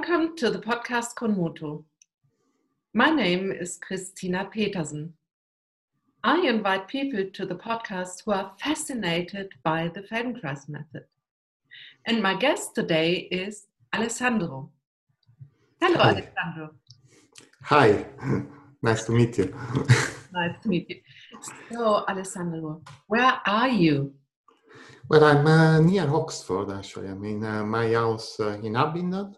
Welcome to the podcast Konmoto. My name is Christina Petersen. I invite people to the podcast who are fascinated by the Feldenkrais method. And my guest today is Alessandro. Hello, Hi. Alessandro. Hi, nice to meet you. nice to meet you. So, Alessandro, where are you? Well, I'm uh, near Oxford actually. I mean, uh, my house uh, in Abingdon,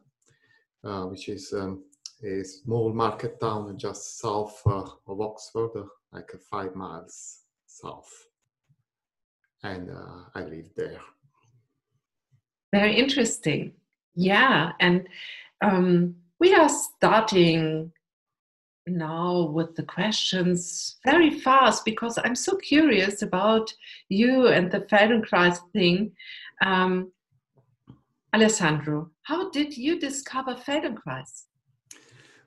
uh, which is um, a small market town just south uh, of Oxford, uh, like five miles south. And I live there. Very interesting. Yeah. And um, we are starting now with the questions very fast because I'm so curious about you and the Feldenkrais thing. Um, Alessandro, how did you discover Feldenkrais?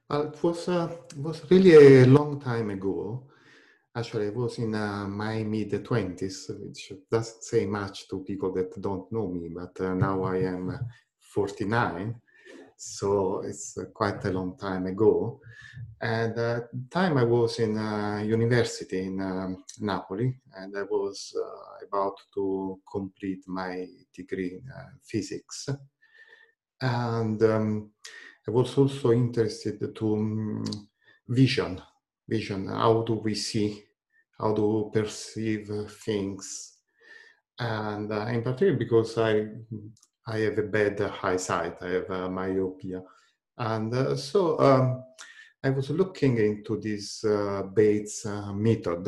Well, it was, uh, it was really a long time ago. Actually, I was in uh, my mid 20s, which doesn't say much to people that don't know me, but uh, now I am 49 so it's uh, quite a long time ago. And at the time I was in uh, university in um, Napoli, and I was uh, about to complete my degree in uh, physics. And um, I was also interested to um, vision, vision. How do we see? How do we perceive things? And uh, in particular, because I I have a bad eyesight. I have uh, myopia, and uh, so um, I was looking into this uh, Bates uh, method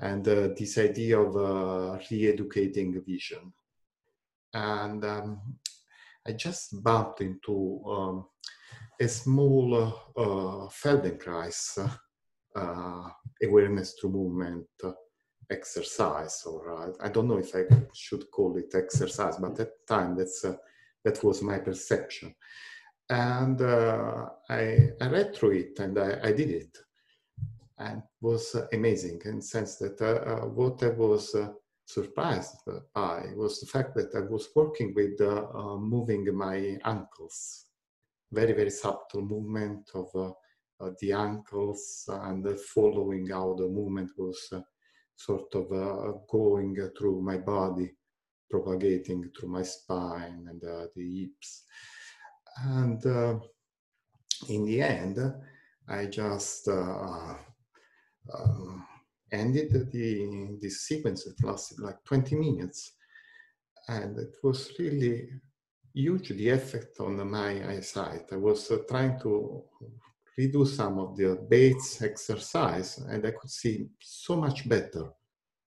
and uh, this idea of uh, re-educating vision, and um, I just bumped into um, a small Feldenkrais awareness to movement exercise or uh, I don't know if I should call it exercise, but at time that's uh, that was my perception. And uh, I, I, read through it and I, I, did it. And it was amazing in the sense that uh, uh, what I was uh, surprised by was the fact that I was working with moving my ankles. Very, very subtle movement of the ankles and following how the movement was sort of uh, going through my body, propagating through my spine and uh, the hips. And uh, in the end, I just uh, um, ended the, this sequence that lasted like 20 minutes. And it was really huge, the effect on my eyesight. I was uh, trying to redo some of the Bates exercise and I could see so much better.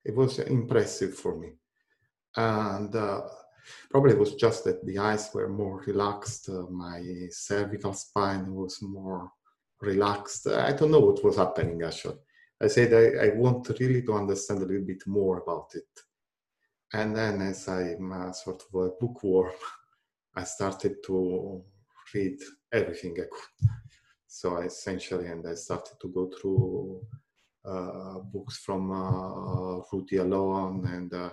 It was impressive for me. And uh, probably it was just that the eyes were more relaxed, uh, my cervical spine was more relaxed. I don't know what was happening actually. I said I, I want really to understand a little bit more about it. And then, as I'm a sort of a bookworm, I started to read everything I could. So I essentially, and I started to go through uh, books from uh, Ruthy Alon, and uh,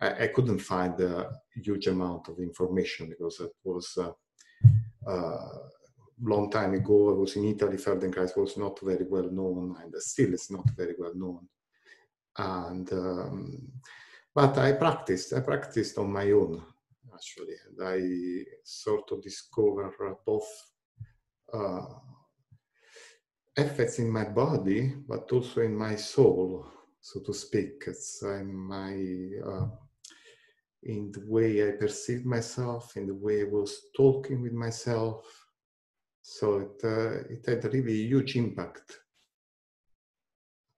I, I, couldn't find a huge amount of information because it was a long time ago. I was in Italy. Feldenkrais was not very well known, and still is not very well known. And um, but I practiced. I practiced on my own actually, and I sort of discovered both. Effects in my body, but also in my soul, so to speak. It's in my uh, in the way I perceived myself, in the way I was talking with myself. So it uh, it had really huge impact,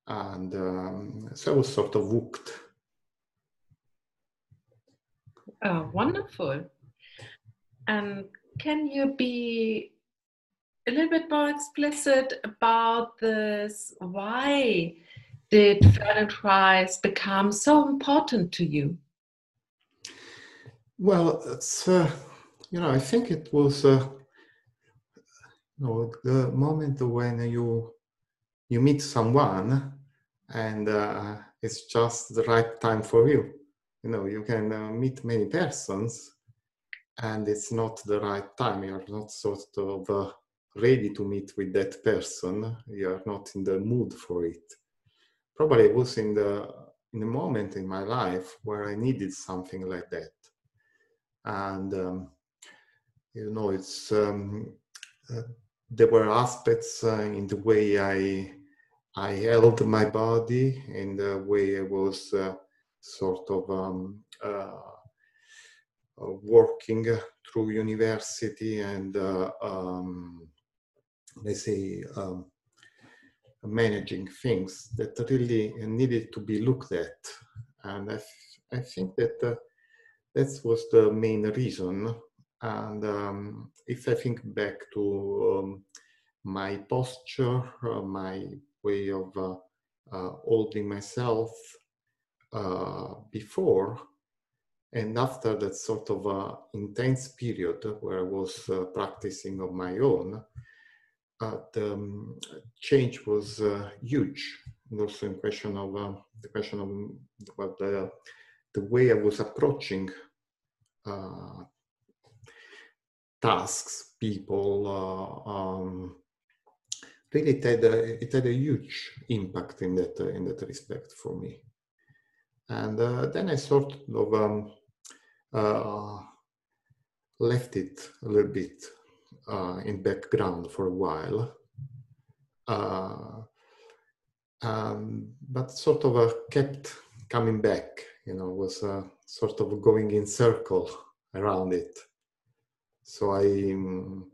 and um, so I was sort of hooked. Oh, wonderful! And can you be a little bit more explicit about this. Why did Feldenkrais become so important to you? Well, it's uh, you know I think it was uh, you know the moment when you you meet someone and uh, it's just the right time for you. You know you can uh, meet many persons, and it's not the right time. You're not sort of uh, ready to meet with that person. You're not in the mood for it. Probably it was in the in the moment in my life where I needed something like that, and um, you know, it's um, uh, there were aspects uh, in the way I I held my body, in the way I was uh, sort of um, uh, uh, working through university and uh, um, let's say um, managing things that really needed to be looked at. And I, I think that uh, that was the main reason. And um, if i think back to um, my posture uh, my way of uh, uh holding myself before and after that sort of uh, intense period where I was uh, practicing on my own, uh, the um, change was uh, huge. And also in question of uh, the question of well, the, the way I was approaching uh, tasks, people, um, really it had, a, it had a huge impact in that, in that respect for me. And then I sort of um, uh, left it a little bit uh, in background for a while. Uh, um, but sort of uh, kept coming back, you know, was sort of going in circle around it. So I, um,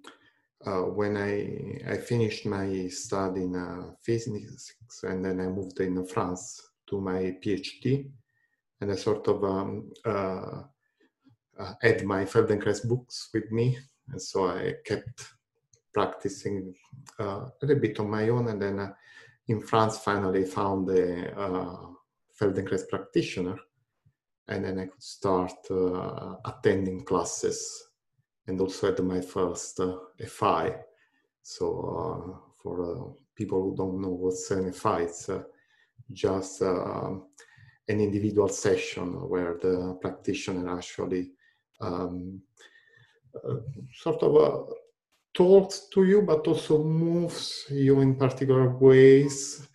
uh, when I, I finished my study in uh, physics and then I moved in France to my PhD, and I sort of um, uh, had my Feldenkrais books with me, and so I kept practicing uh, a little bit on my own. And then uh, in France, finally found a uh, Feldenkrais practitioner, and then I could start uh, attending classes, and also had my first uh, FI. So for people who don't know what's an FI, it's just an individual session where the practitioner actually um, uh, sort of uh, talks to you, but also moves you in particular ways,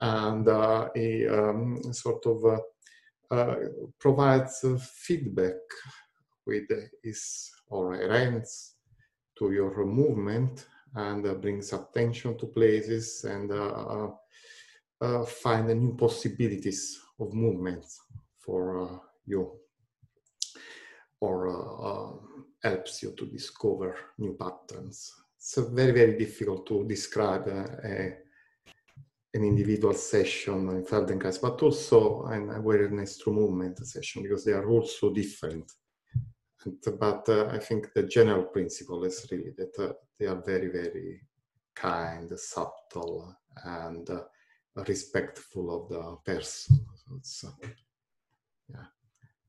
and uh, um, sort of uh, uh, provides feedback with his or her hands to your movement and brings attention to places and find new possibilities of movement for you or uh, helps you to discover new patterns. It's very, very difficult to describe uh, a, an individual session in Feldenkrais, but also an awareness through movement session because they are also different. And, but uh, I think the general principle is really that uh, they are very, very kind, subtle, and uh, respectful of the person. So, uh, yeah.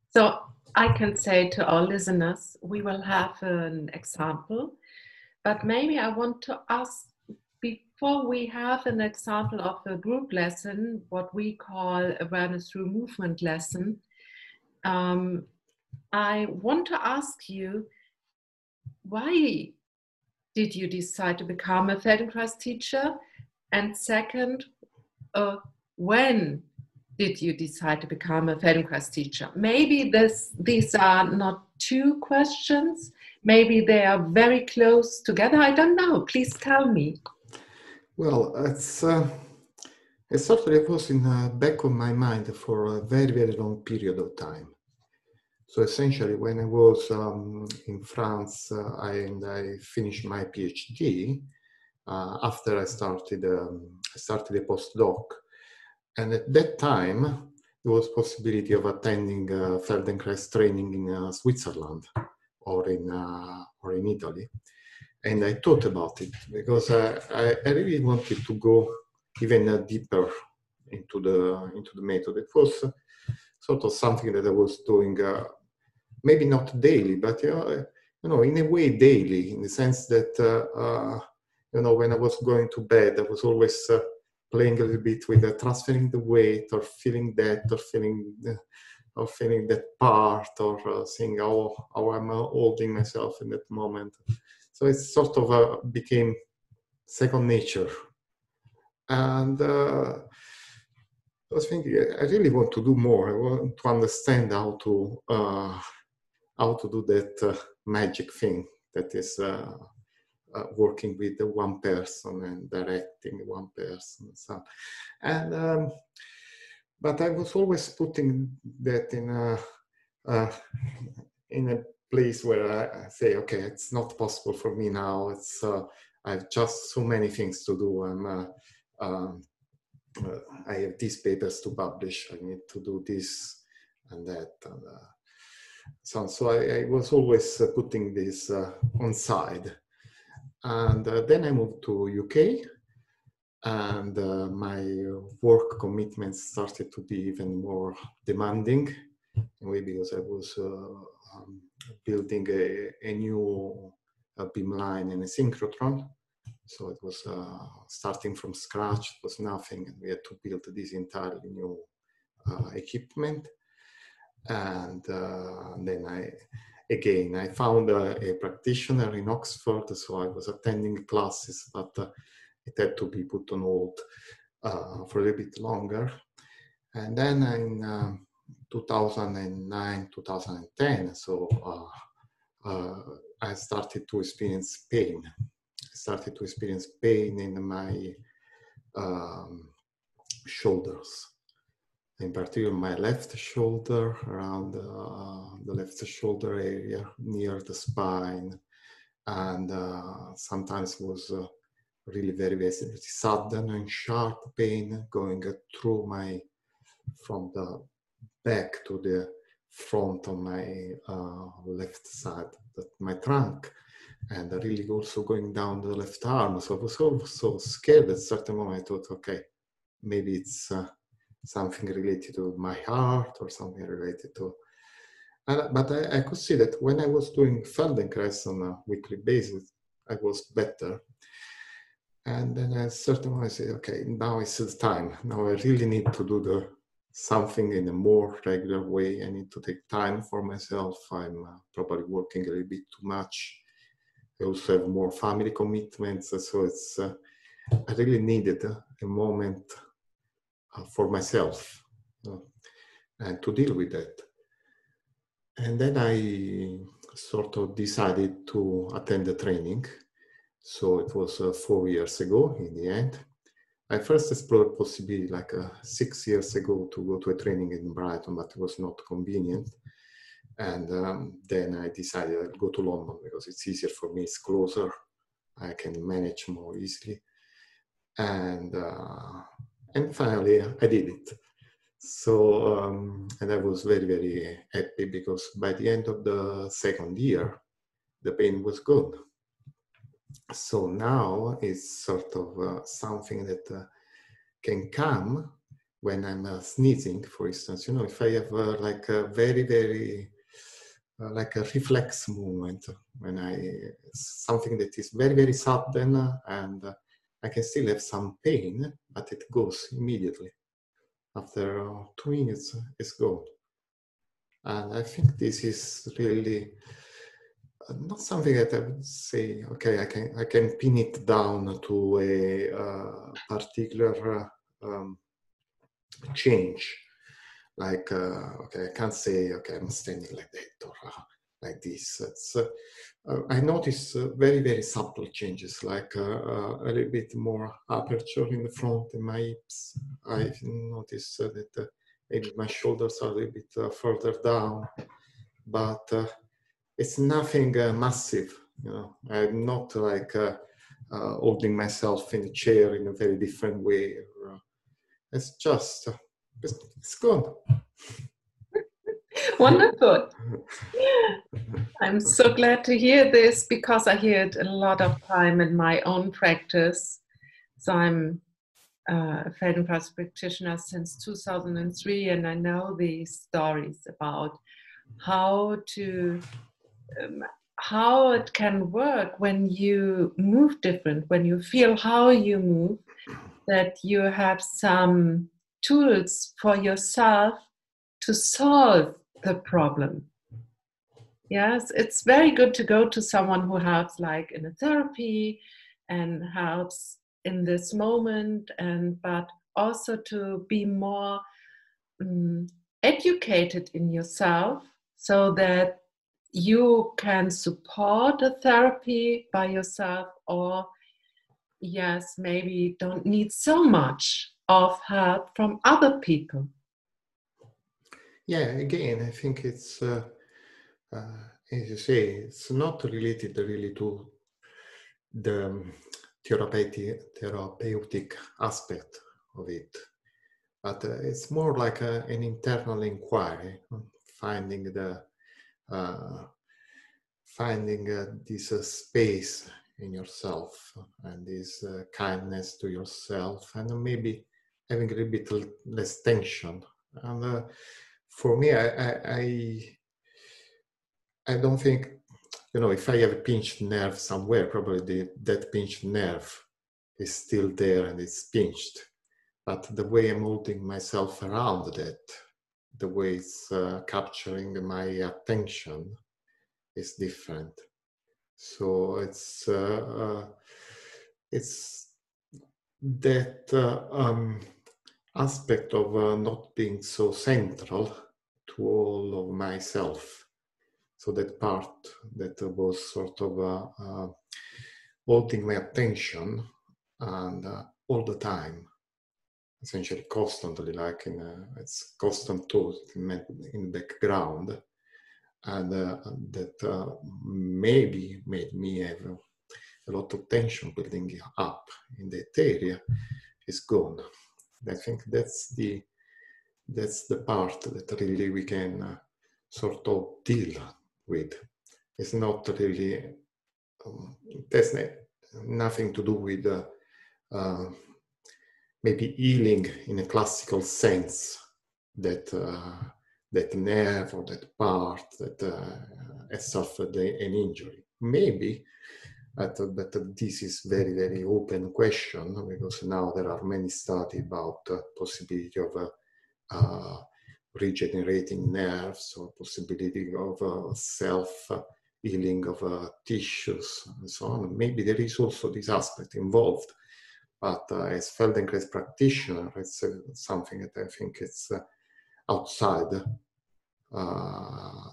So I can say to our listeners, we will have an example, but maybe I want to ask before we have an example of a group lesson, what we call awareness through movement lesson. Um, I want to ask you why did you decide to become a Feldenkrais teacher? And second, uh, when did you decide to become a Feldenkrais teacher? Maybe this, these are not two questions. Maybe they are very close together. I don't know. Please tell me. Well, it's uh, it certainly was in the back of my mind for a very, very long period of time. So essentially, when I was um, in France uh, I, and I finished my PhD, uh, after I started, um, I started a postdoc and at that time, there was possibility of attending uh, Feldenkrais training in uh, Switzerland or in, uh, or in Italy. And I thought about it because I, I really wanted to go even uh, deeper into the, into the method. It was sort of something that I was doing, uh, maybe not daily, but you know, you know, in a way daily, in the sense that, uh, you know, when I was going to bed, I was always playing a little bit with uh, transferring the weight or feeling that or feeling uh, or feeling that part or uh, seeing how, how I'm uh, holding myself in that moment. So it sort of uh, became second nature. And uh, I was thinking, I really want to do more. I want to understand how to uh, how to do that uh, magic thing that is working with one person and directing one person. So, and um, but I was always putting that in a uh, in a place where I say, okay, it's not possible for me now. It's uh, I have just so many things to do. I'm uh, um, uh, I have these papers to publish. I need to do this and that. And, uh, so, so I, I, was always uh, putting this on side. And then I moved to UK and uh, my work commitments started to be even more demanding maybe because I was uh, um, building a, a new uh, beamline and a synchrotron. So it was uh, starting from scratch, it was nothing, and we had to build this entirely new uh, equipment. And uh, then I, again, I found a, a, practitioner in Oxford, so I was attending classes, but it had to be put on hold uh, for a little bit longer. And then in um, 2009, 2010, so uh, uh, I started to experience pain. I started to experience pain in my um, shoulders, in particular my left shoulder, around uh, the left shoulder area, near the spine, and uh, sometimes was uh, really very, very sudden and sharp pain going through my, from the back to the front on my uh, left side, my trunk, and really also going down the left arm. So I was also scared at certain moment. I thought, okay, maybe it's uh, something related to my heart or something related to. And, but I, I could see that when I was doing Feldenkrais on a weekly basis, I was better. And then at a certain point, I said, okay, now is the time. Now I really need to do the something in a more regular way. I need to take time for myself. I'm uh, probably working a little bit too much. I also have more family commitments, so it's. Uh, I really needed a, a moment uh, for myself and to deal with that. And then I sort of decided to attend the training so it was uh, four years ago in the end. I first explored possibility like uh, six years ago to go to a training in Brighton, but it was not convenient. And um, then I decided I'd go to London because it's easier for me, it's closer, I can manage more easily. And, uh, and finally, I did it. So, um, and I was very, very happy because by the end of the second year, the pain was gone. so now it's sort of uh, something that uh, can come when I'm uh, sneezing, for instance. You know, if I have uh, like a very, very uh, like a reflex movement when I something that is very, very sudden and uh, I can still have some pain, but it goes immediately. After two minutes, it's gone. And I think this is really not something that I would say, okay, I can I can pin it down to a uh, particular um, change. Like, uh, okay, I can't say, okay, I'm standing like that or uh, like this. It's, uh, uh, I notice uh, very, very subtle changes, like a little bit more aperture in the front in my hips. I notice that maybe my shoulders are a little bit further down, but it's nothing uh, massive. You know, I'm not like uh, uh, holding myself in a chair in a very different way. Or, uh, it's just it's, it's good. Wonderful. I'm so glad to hear this because I hear it a lot of time in my own practice. So I'm uh, a Feldenkrais practitioner since 2003, and I know these stories about how to um, how it can work when you move different, when you feel how you move, that you have some tools for yourself to solve the problem. Yes, it's very good to go to someone who helps, like in a therapy, and helps in this moment, and but also to be more um, educated in yourself so that you can support a therapy by yourself or yes maybe don't need so much of help from other people yeah again i think it's uh, uh, as you say it's not related really to the therapeutic, therapeutic aspect of it but uh, it's more like a, an internal inquiry finding the uh, finding uh, this uh, space in yourself and this uh, kindness to yourself and maybe having a little bit less tension. And uh, for me I, I, I don't think you know if i have a pinched nerve somewhere probably the, that pinched nerve is still there and it's pinched. But the way i'm holding myself around that the way it's uh, capturing my attention is different. So it's uh, uh, it's that uh, um, aspect of uh, not being so central all of myself. So that part that was sort of uh, holding my attention and all the time essentially constantly, like in a, it's constant thought in, the background, and uh, that uh, maybe made me have a, lot of tension building up in that area is gone. I think that's the that's the part that really we can uh, sort of deal with. It's not really um, there's nothing to do with uh, uh, maybe healing in a classical sense that uh, that nerve or that part that uh, has suffered an injury. Maybe, but, but this is very very open question because now there are many studies about possibility of uh, regenerating nerves or possibility of uh, self healing of uh, tissues and so on. Maybe there is also this aspect involved but uh, as Feldenkrais practitioner, it's uh, something that I think it's uh, outside, uh,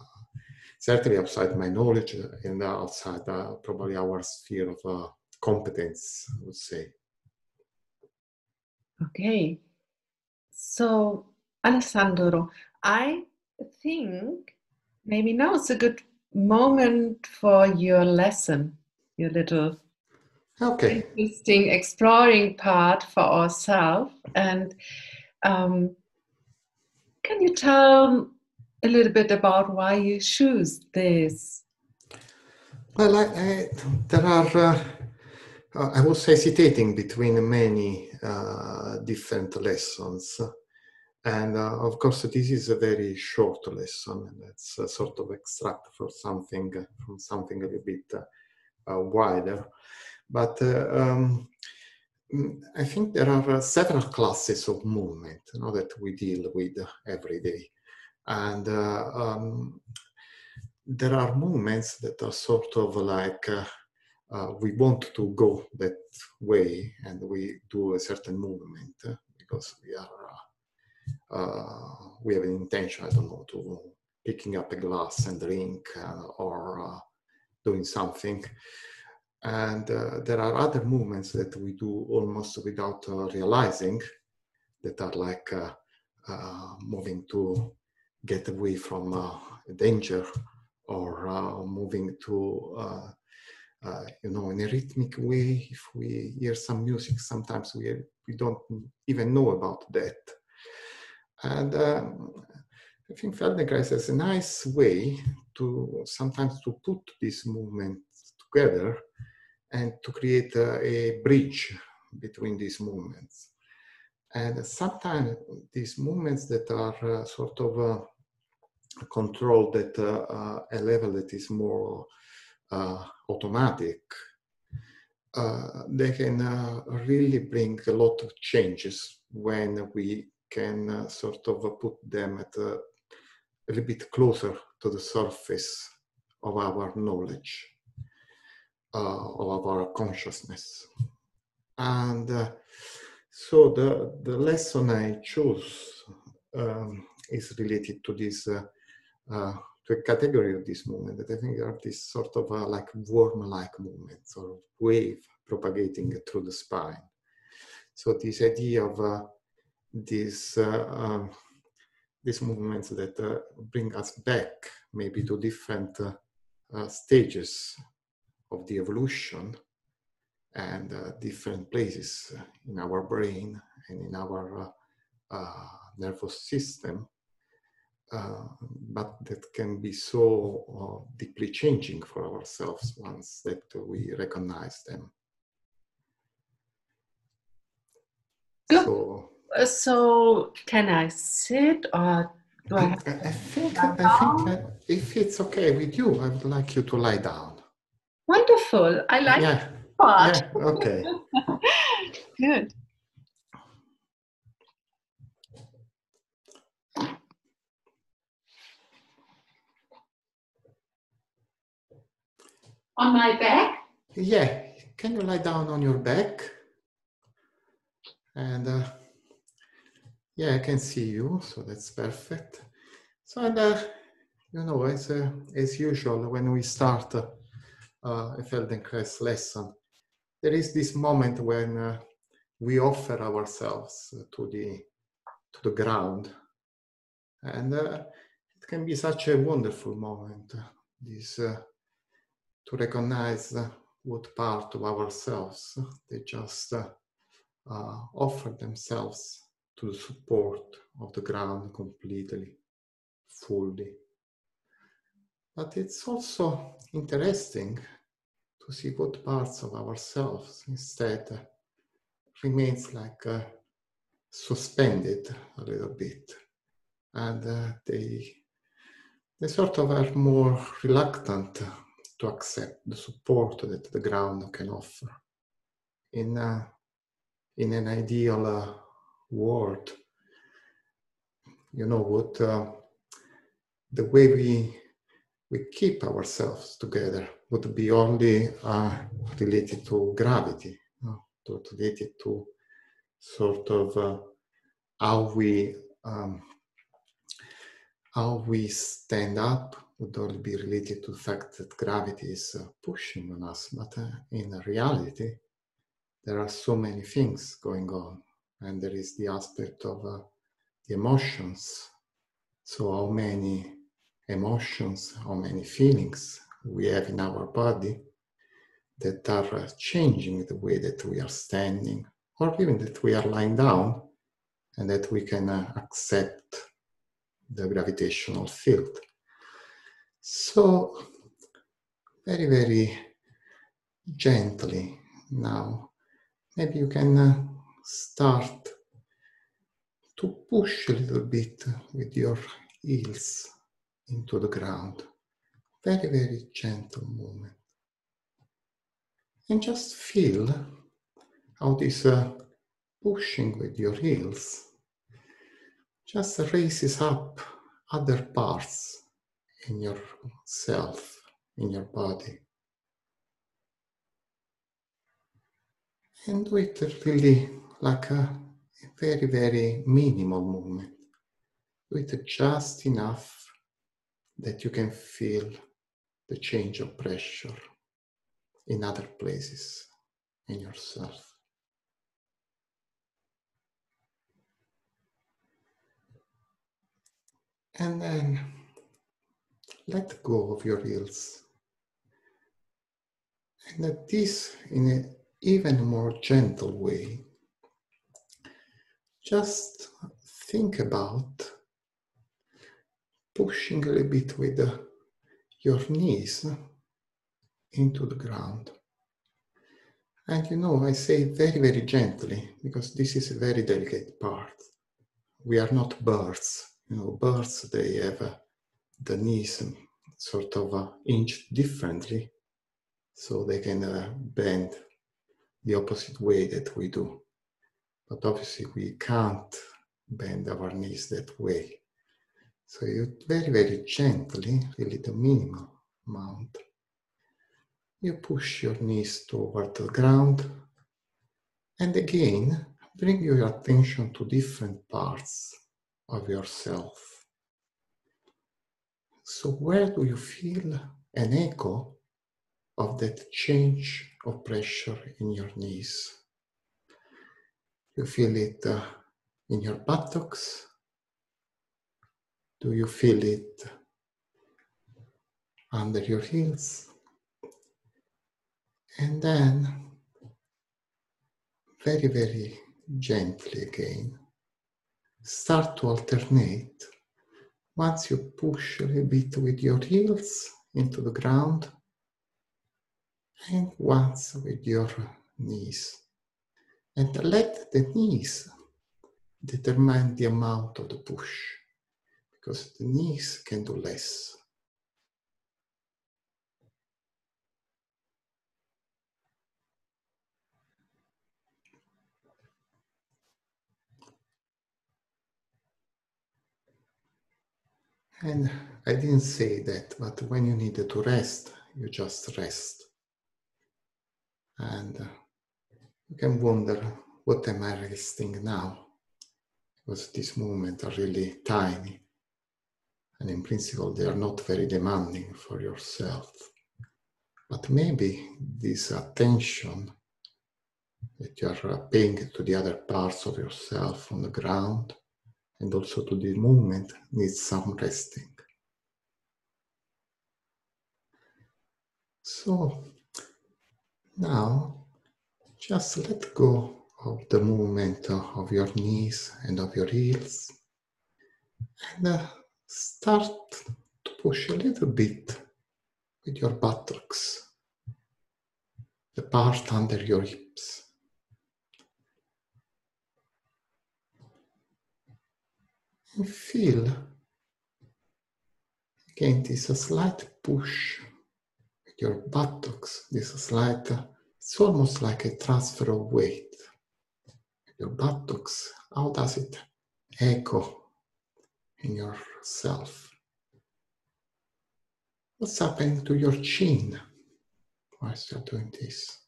certainly outside my knowledge and outside probably our sphere of competence, I would say. Okay, so Alessandro, I think maybe now is a good moment for your lesson, your little okay. interesting exploring part for ourselves. And um, can you tell a little bit about why you choose this? Well, I, I, there are, uh, I was hesitating between many uh, different lessons. And uh, of course, this is a very short lesson, and it's a sort of extract for something from something a little bit uh, wider. But uh, um, mm, I think there are uh, several classes of movement you know, that we deal with every day. And uh, um, there are movements that are sort of like uh, uh, we want to go that way and we do a certain movement uh, because we are we have an intention, I don't know, to picking up a glass and drink or doing something. And uh, there are other movements that we do almost without uh, realizing that are like uh, uh moving to get away from uh, danger or uh, moving to, you know, in a rhythmic way. If we hear some music, sometimes we, we don't even know about that. And um, I think Feldenkrais has a nice way to sometimes to put these movements together and to create a, a bridge between these movements. And sometimes these movements that are uh, sort of uh, controlled at uh, a level that is more uh, automatic, uh, they can uh, really bring a lot of changes when we can sort of put them at a little bit closer to the surface of our knowledge, uh, of our consciousness. And uh, so the, the lesson I chose um, is related to this, uh, uh, to a category of this movement that I think are this sort of uh, like worm-like movements or wave propagating through the spine. So this idea of uh, um, these movements that uh, bring us back maybe to different uh, uh, stages of the evolution and uh, different places in our brain and in our uh, uh, nervous system, but that can be so deeply changing for ourselves once that we recognize them. So, so can I sit or do I, I, I think, I think that if it's okay with you, I would like you to lie down. Wonderful. I like yeah. that. Yeah, okay. Good. On my back? Yeah. Can you lie down on your back? And uh, yeah, I can see you, so that's perfect. So, and uh, you know, as, uh, as usual, when we start uh, a Feldenkrais lesson, there is this moment when uh, we offer ourselves to the to the ground, and uh, it can be such a wonderful moment. This uh, to recognize what part of ourselves they just offer themselves to the support of the ground completely, fully. But it's also interesting to see what parts of ourselves instead remains like uh, suspended a little bit and uh, they they sort of are more reluctant to accept the support that the ground can offer in uh, in an ideal uh, world. You know what? Uh, the way we we keep ourselves together would be only uh, related to gravity, to, related to sort of uh, how we um, how we stand up would only be related to the fact that gravity is uh, pushing on us, but uh, in reality, there are so many things going on and there is the aspect of uh, the emotions. So, how many emotions, how many feelings we have in our body that are uh, changing the way that we are standing, or even that we are lying down, and that we can uh, accept the gravitational field. So, very, very gently now, maybe you can uh, start to push a little bit with your heels into the ground. Very, very gentle movement. And just feel how this uh, pushing with your heels just raises up other parts in yourself, in your body. And it really like a very, very minimal movement with just enough that you can feel the change of pressure in other places in yourself. And then let go of your heels. And that this, in an even more gentle way, just think about pushing a little bit with the, your knees into the ground. And you know, I say very, very gently because this is a very delicate part. We are not birds. You know, birds, they have uh, the knees sort of uh, inched differently so they can uh, bend the opposite way that we do. But obviously, we can't bend our knees that way. So you very, very gently, really the minimal amount, you push your knees toward the ground and again bring your attention to different parts of yourself. So, where do you feel an echo of that change of pressure in your knees? You feel it uh, in your buttocks? Do you feel it under your heels? And then, very, very gently again, start to alternate. Once you push a little bit with your heels into the ground, and once with your knees. And let the knees determine the amount of the push, because the knees can do less. And I didn't say that, but when you needed to rest, you just rest. And uh, you can wonder, what am I resting now? Because these movements are really tiny. And in principle, they are not very demanding for yourself. But maybe this attention that you are paying to the other parts of yourself on the ground and also to the movement needs some resting. So now just let go of the movement of your knees and of your heels and uh, start to push a little bit with your buttocks, the part under your hips. And feel again this slight push with your buttocks, this slight, it's almost like a transfer of weight. Your buttocks, how does it echo in yourself? What's happening to your chin whilst you're doing this?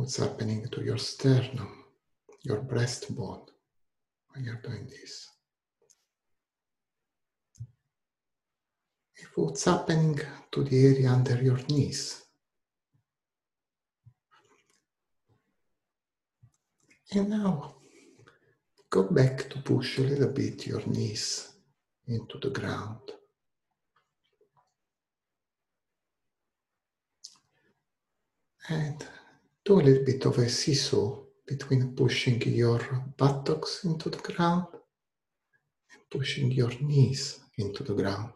what's happening to your sternum, your breastbone when you're doing this. If what's happening to the area under your knees. And now go back to push a little bit your knees into the ground. And do a little bit of a seesaw between pushing your buttocks into the ground and pushing your knees into the ground.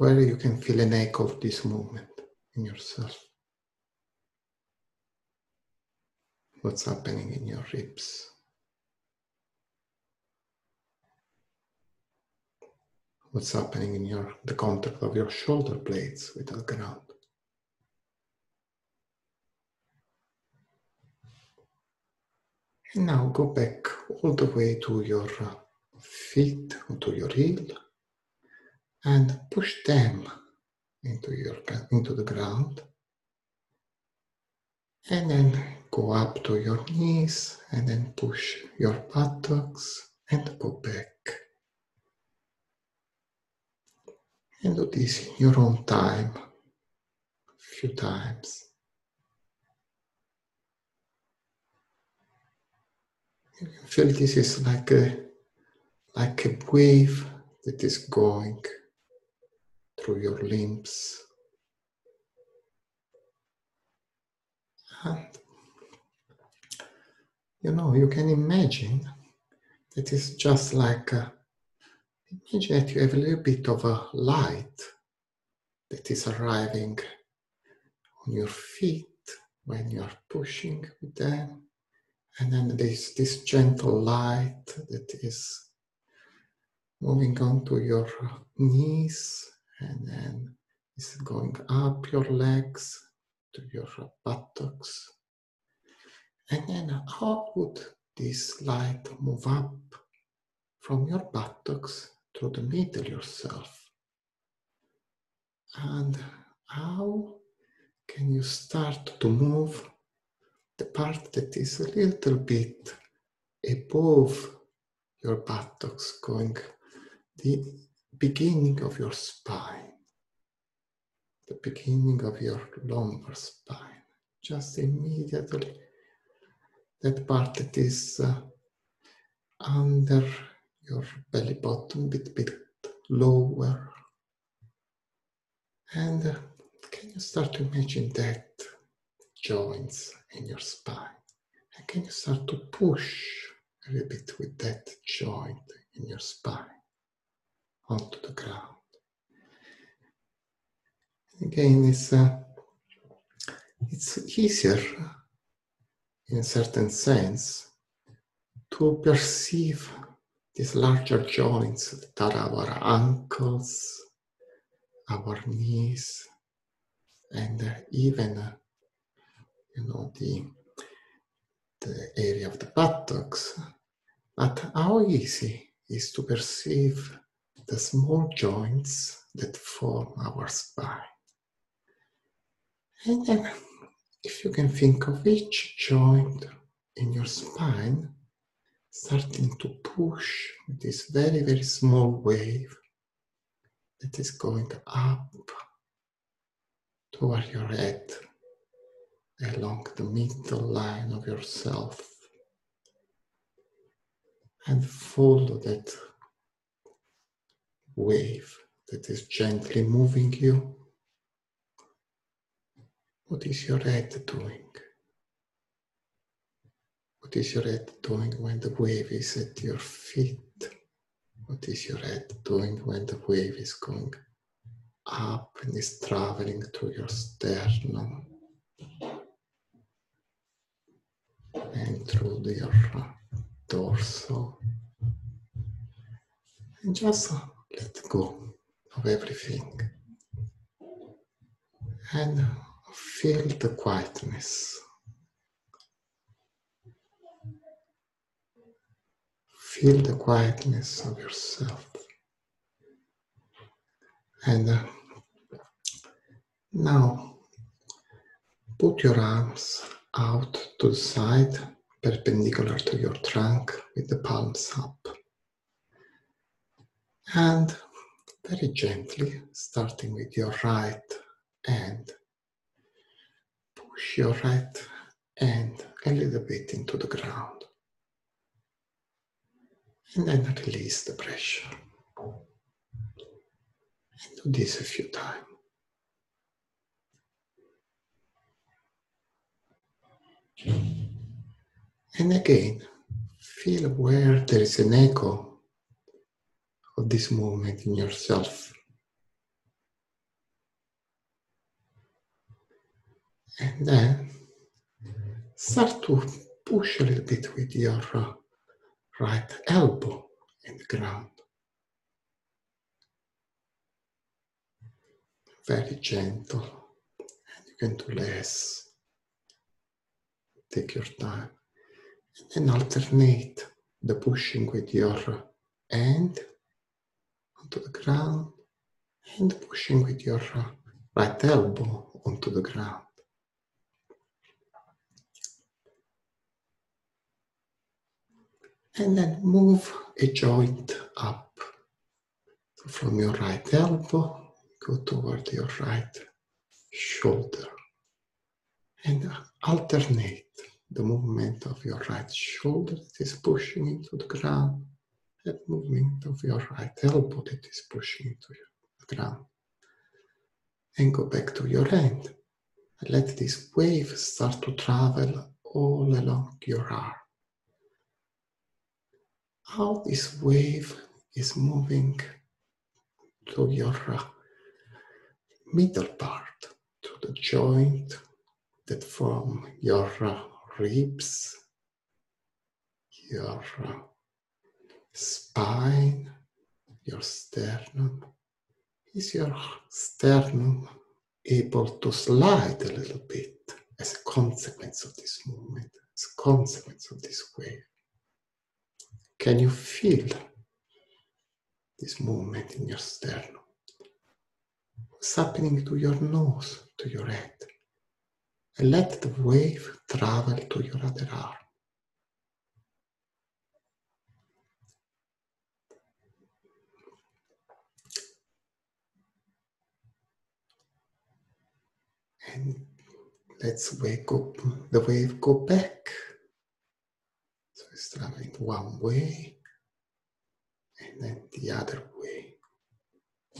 Where you can feel an echo of this movement in yourself. What's happening in your ribs. what's happening in your the contact of your shoulder blades with the ground. And now go back all the way to your uh, feet, to your heel, and push them into your into the ground. And then go up to your knees, and then push your buttocks and go back. and do this in your own time a few times. You can feel this is like a like a wave that is going through your limbs. And you know, you can imagine that it's just like a Imagine that you have a little bit of a light that is arriving on your feet when you are pushing with them. And then there's this gentle light that is moving on to your knees and then is going up your legs to your buttocks. And then how would this light move up from your buttocks to the middle yourself? And how can you start to move the part that is a little bit above your buttocks, going the beginning of your spine, the beginning of your lumbar spine, just immediately that part that is uh, under your belly button, bit bit lower. And uh, can you start to imagine that joints in your spine? And can you start to push a little bit with that joint in your spine onto the ground? Again, it's uh, it's easier in a certain sense to perceive these larger joints that are our ankles, our knees, and uh, even uh, you know the the area of the buttocks. But how easy is to perceive the small joints that form our spine. And then if you can think of each joint in your spine starting to push this very, very small wave that is going up toward your head along the middle line of yourself and follow that wave that is gently moving you what is your head doing? What is your head doing when the wave is at your feet? What is your head doing when the wave is going up and is traveling to your sternum and through your torso? And just let go of everything. And Feel the quietness. Feel the quietness of yourself. And uh, now put your arms out to the side, perpendicular to your trunk, with the palms up. And very gently, starting with your right hand, push your right hand a little bit into the ground. And then release the pressure. And do this a few times. And again, feel where there is an echo of this movement in yourself. And then start to push a little bit with your uh, right elbow in the ground. Very gentle. And you can do less. Take your time. And then alternate the pushing with your hand onto the ground and pushing with your right elbow onto the ground. and then move a joint up. So from your right elbow, go toward your right shoulder and alternate the movement of your right shoulder that is pushing into the ground and movement of your right elbow that is pushing into the ground. And go back to your hand. And let this wave start to travel all along your arm how this wave is moving to your uh, middle part, to the joint that form your uh, ribs, your uh, spine, your sternum, is your sternum able to slide a little bit as a consequence of this movement, as a consequence of this wave? Can you feel this movement in your sternum? What's happening to your nose, to your head? And let the wave travel to your other arm. And let's wake up the wave go back. So it's traveling one way and then the other way.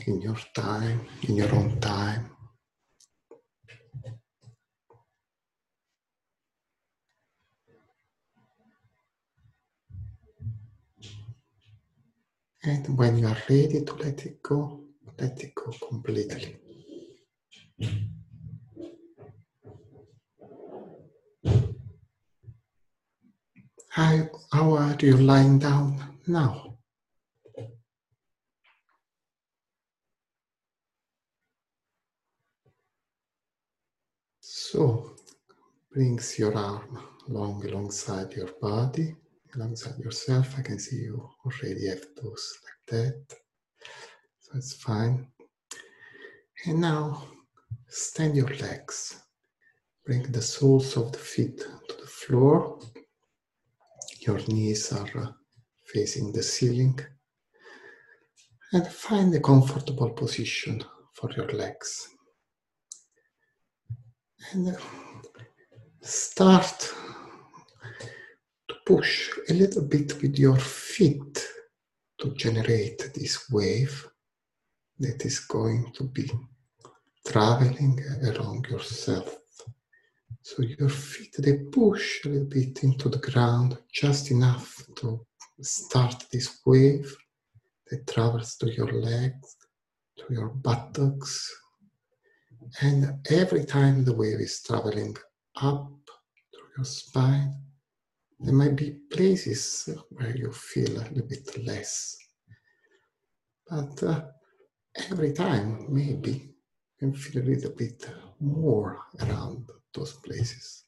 In your time, in your own time. And when you are ready to let it go, let it go completely. How, how are you lying down now? So, brings your arm long alongside your body, alongside yourself. I can see you already have those like that. So it's fine. And now, stand your legs. Bring the soles of the feet to the floor your knees are uh, facing the ceiling. And find a comfortable position for your legs. And uh, start to push a little bit with your feet to generate this wave that is going to be traveling along yourself. So your feet, they push a little bit into the ground, just enough to start this wave that travels to your legs, to your buttocks. And every time the wave is traveling up through your spine, there might be places where you feel a little bit less. But uh, every time, maybe, you feel a little bit more around those places.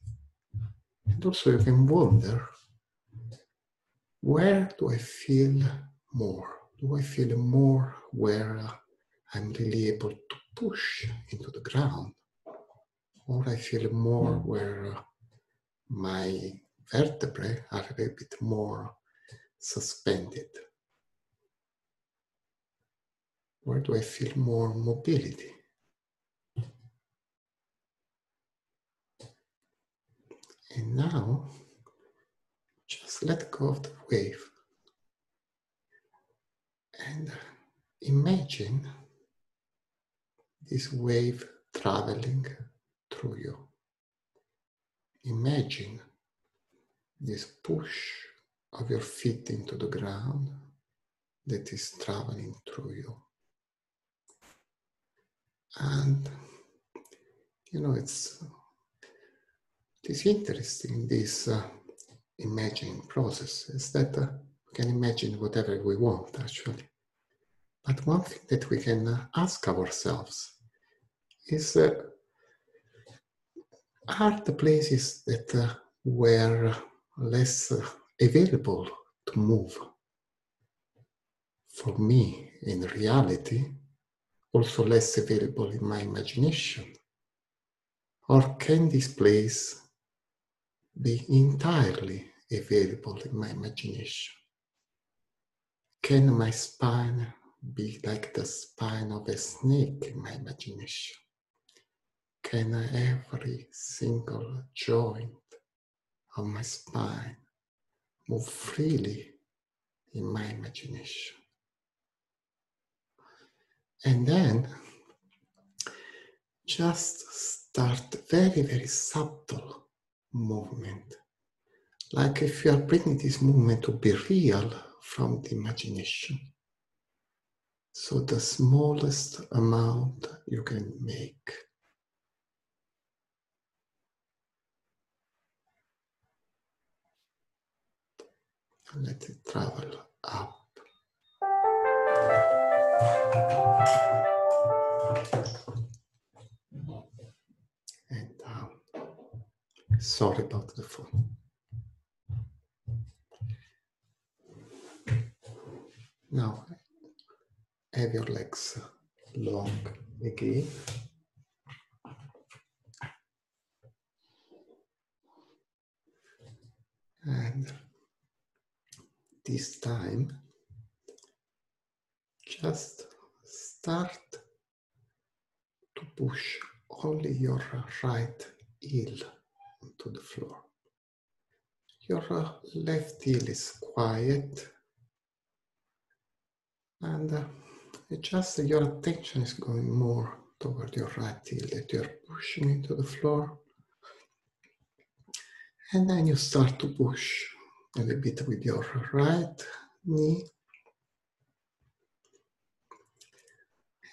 And also you can wonder, where do I feel more? Do I feel more where I'm really able to push into the ground? Or I feel more hmm. where my vertebrae are a little bit more suspended? Where do I feel more mobility? And now, just let go of the wave and imagine this wave traveling through you. Imagine this push of your feet into the ground that is traveling through you. And you know, it's it is interesting, this uh, imagining process, is that uh, we can imagine whatever we want, actually. But one thing that we can uh, ask ourselves is uh, are the places that uh, were less uh, available to move for me in reality also less available in my imagination? Or can this place be entirely available in my imagination? Can my spine be like the spine of a snake in my imagination? Can every single joint of my spine move freely in my imagination? And then just start very, very subtle movement. Like if you are bringing this movement to be real from the imagination. So the smallest amount you can make. Let it travel up. Sorry about the phone. Now, have your legs long again. And this time, just start to push only your right heel onto the floor. Your left heel is quiet and uh, just your attention is going more toward your right heel that you're pushing into the floor. And then you start to push a little bit with your right knee.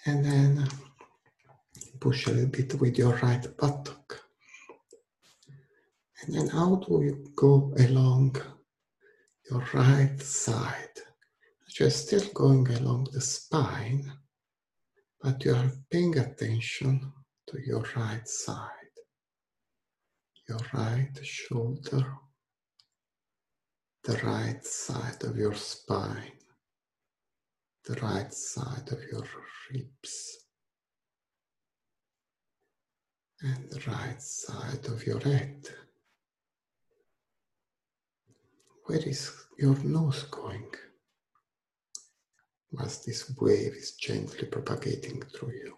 And then push a little bit with your right buttock. And then out do you go along your right side? You're still going along the spine, but you are paying attention to your right side, your right shoulder, the right side of your spine, the right side of your ribs, and the right side of your head. Where is your nose going? As this wave is gently propagating through you.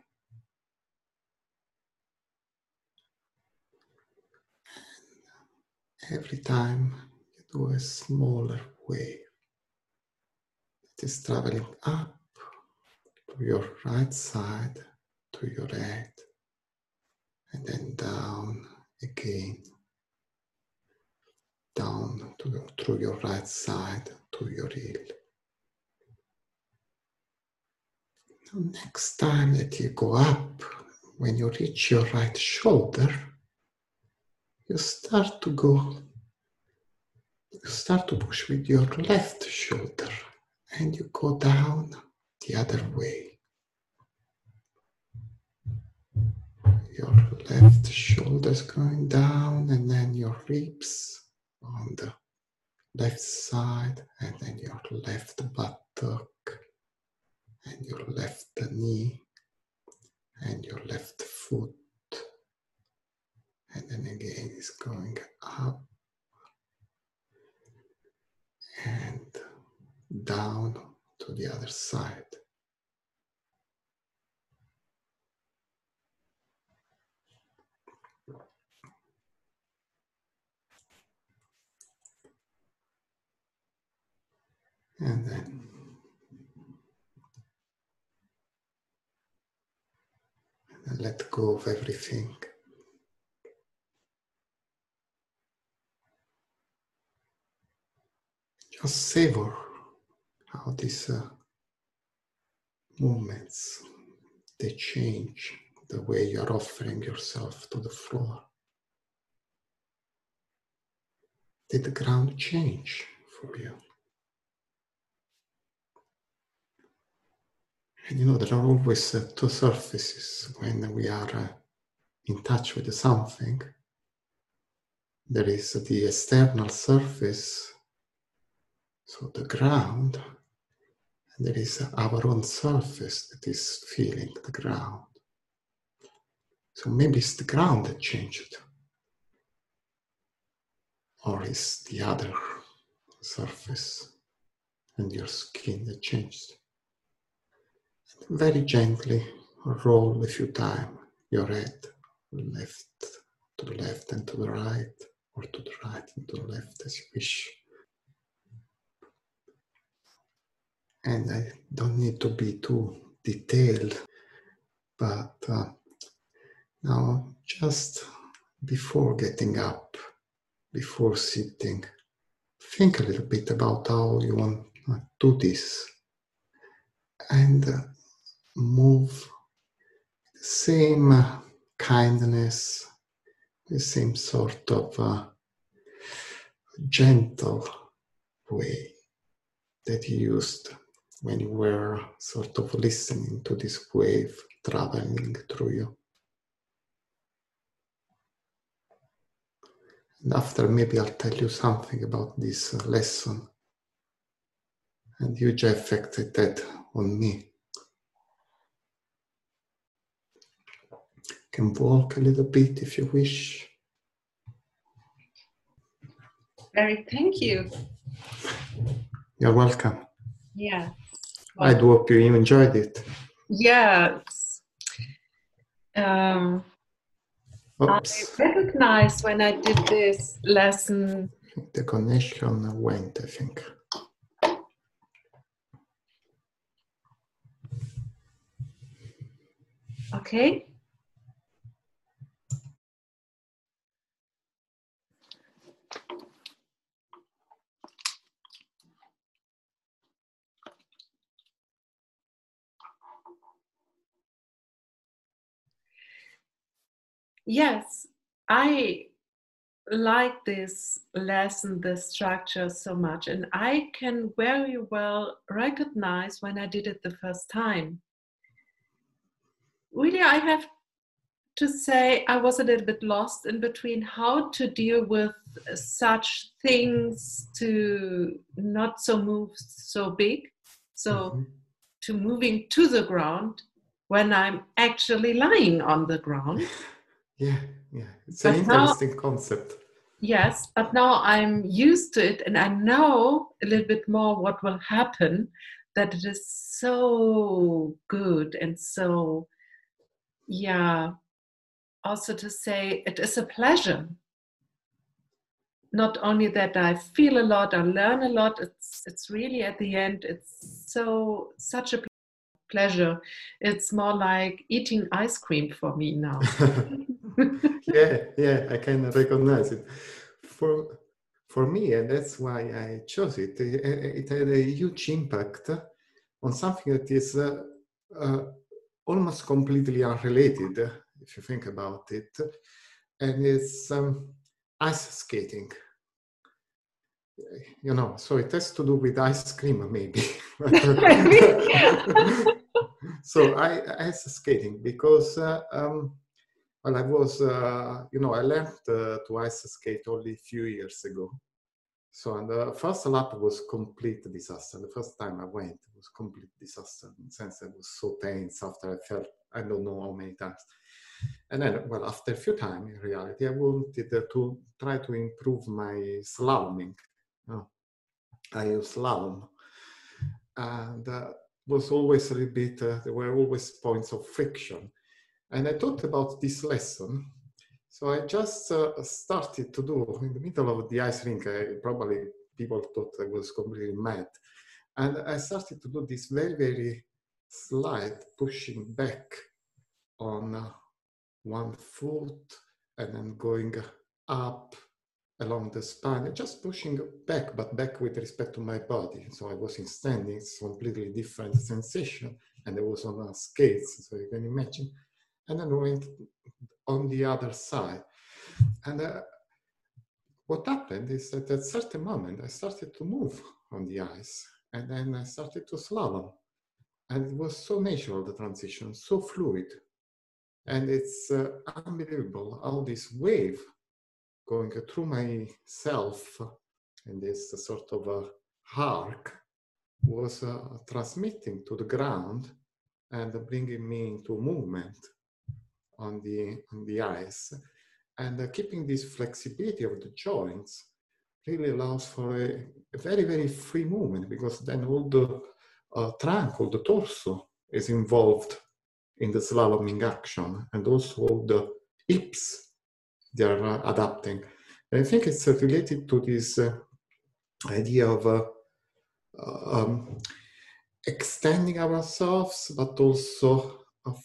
And every time you do a smaller wave it is traveling up to your right side, to your head, and then down again, down to, through your right side to your heel. next time that you go up, when you reach your right shoulder, you start to go, you start to push with your left shoulder and you go down the other way. Your left shoulder is going down and then your ribs on the left side and then your left buttock and your left knee and your left foot. And then again is going up and down to the other side. And then and let go of everything. Just savor how these uh, movements they change the way you're offering yourself to the floor. Did the ground change for you? And you know, there are always uh, two surfaces when we are uh, in touch with something. There is the external surface, so the ground, and there is our own surface that is feeling the ground. So maybe it's the ground that changed, or is the other surface and your skin that changed very gently roll a few times your head left to the left and to the right, or to the right and to the left as you wish. And I don't need to be too detailed, but uh, now just before getting up, before sitting, think a little bit about how you want to do this. And uh, move the same kindness, the same sort of uh, gentle way that you used when you were sort of listening to this wave traveling through you. And after, maybe I'll tell you something about this lesson and huge effect it had on me. Can walk a little bit if you wish. Very thank you. You're welcome. Yeah. I'd hope you enjoyed it. Yes. Um, I Oops, recognized when I did this lesson the connection went, I think. Okay. Yes, I like this lesson, the structure so much, and I can very well recognize when I did it the first time. Really, I have to say I was a little bit lost in between how to deal with such things to not so move so big, so Mhm. to moving to the ground when I'm actually lying on the ground. Yeah, yeah. It's an But now- interesting concept. Yes, but now I'm used to it and I know a little bit more what will happen. That it is so good and so, yeah, also to say it is a pleasure. Not only that I feel a lot, I learn a lot, it's, it's really at the end, it's so, such a pleasure. It's more like eating ice cream for me now. yeah, yeah, I can recognize it. For for me, and that's why I chose it. It, it had a huge impact on something that is uh, uh, almost completely unrelated, if you think about it, and it's um, ice skating. You know, so it has to do with ice cream, maybe. so I ice skating because. Uh, um, well, I was, uh, you know, I learned uh, to ice skate only a few years ago. So, and the first lap was complete disaster. The first time I went, it was complete disaster in the sense I was so tense after I felt, I don't know how many times. And then, well, after a few times, in reality, I wanted uh, to try to improve my slaloming. Know, I use slalom. And uh, was always a little bit, uh, there were always points of friction. And I thought about this lesson. So I just uh, started to do in the middle of the ice rink. I, probably people thought I was completely mad. And I started to do this very, very slight pushing back on uh, one foot and then going up along the spine, just pushing back, but back with respect to my body. So I was in standing, it's completely different sensation. And I was on skates, so you can imagine and then went on the other side. And uh, what happened is that at a certain moment I started to move on the ice, and then I started to slalom, and it was so natural the transition, so fluid, and it's uh, unbelievable how this wave going through myself in this sort of a arc was uh, transmitting to the ground and bringing me into movement on the on the ice. And uh, keeping this flexibility of the joints really allows for a, a very very free movement because then all the uh, trunk all the torso is involved in the slaloming action and also all the hips they are uh, adapting. And i think it's uh, related to this uh, idea of uh, um, extending ourselves but also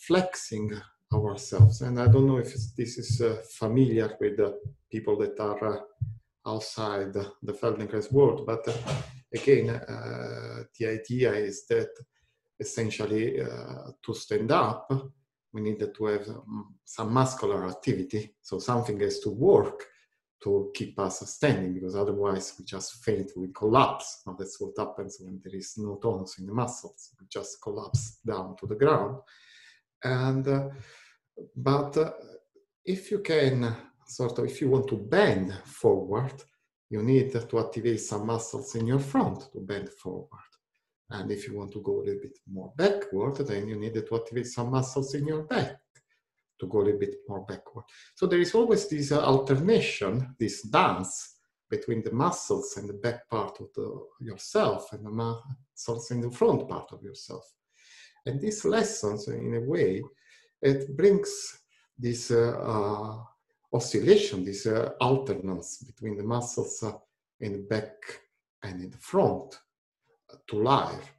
flexing ourselves. And I don't know if this is uh, familiar with the people that are uh, outside the Feldenkrais world, but uh, again, the idea is that essentially to stand up, we need to have um, some muscular activity. So something has to work to keep us standing because otherwise we just faint, we collapse. That's what happens when there is no tonus in the muscles. We just collapse down to the ground. And uh, but uh, if you can sort of, if you want to bend forward, you need to activate some muscles in your front to bend forward. And if you want to go a little bit more backward, then you need to activate some muscles in your back to go a little bit more backward. So there is always this uh, alternation, this dance between the muscles and the back part of the, yourself and the muscles in the front part of yourself. And these lessons, in a way, it brings this uh, uh, oscillation, this uh, alternance between the muscles in the back and in the front to life.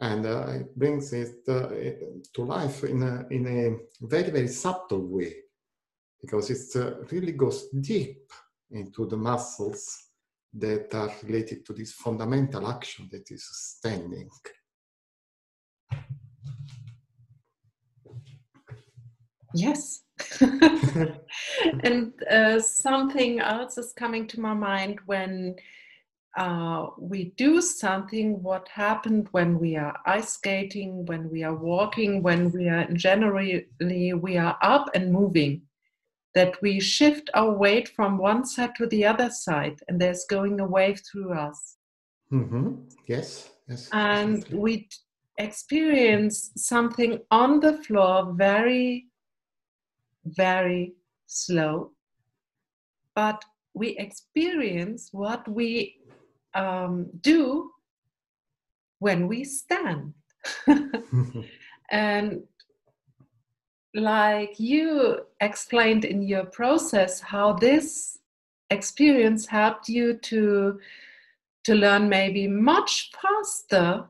And it brings it, to life in a, in a very very subtle way because it really goes deep into the muscles that are related to this fundamental action that is standing yes. And uh, something else is coming to my mind when uh, we do something what happened when we are ice skating when we are walking when we are generally we are up and moving that we shift our weight from one side to the other side and there's going a wave through us. Mm-hmm. yes yes and we experience something on the floor very very slow but we experience what we um, do when we stand. and like you explained in your process how this experience helped you to to learn maybe much faster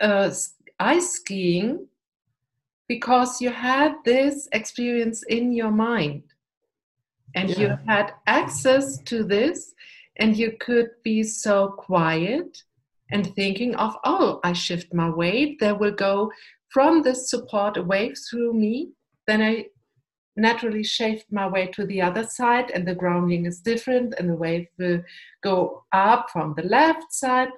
uh, ice skiing because you had this experience in your mind and yeah. you had access to this and you could be so quiet and thinking of oh i shift my weight there will go from this support a wave through me then i naturally shift my weight to the other side and the grounding is different and the wave will go up from the left side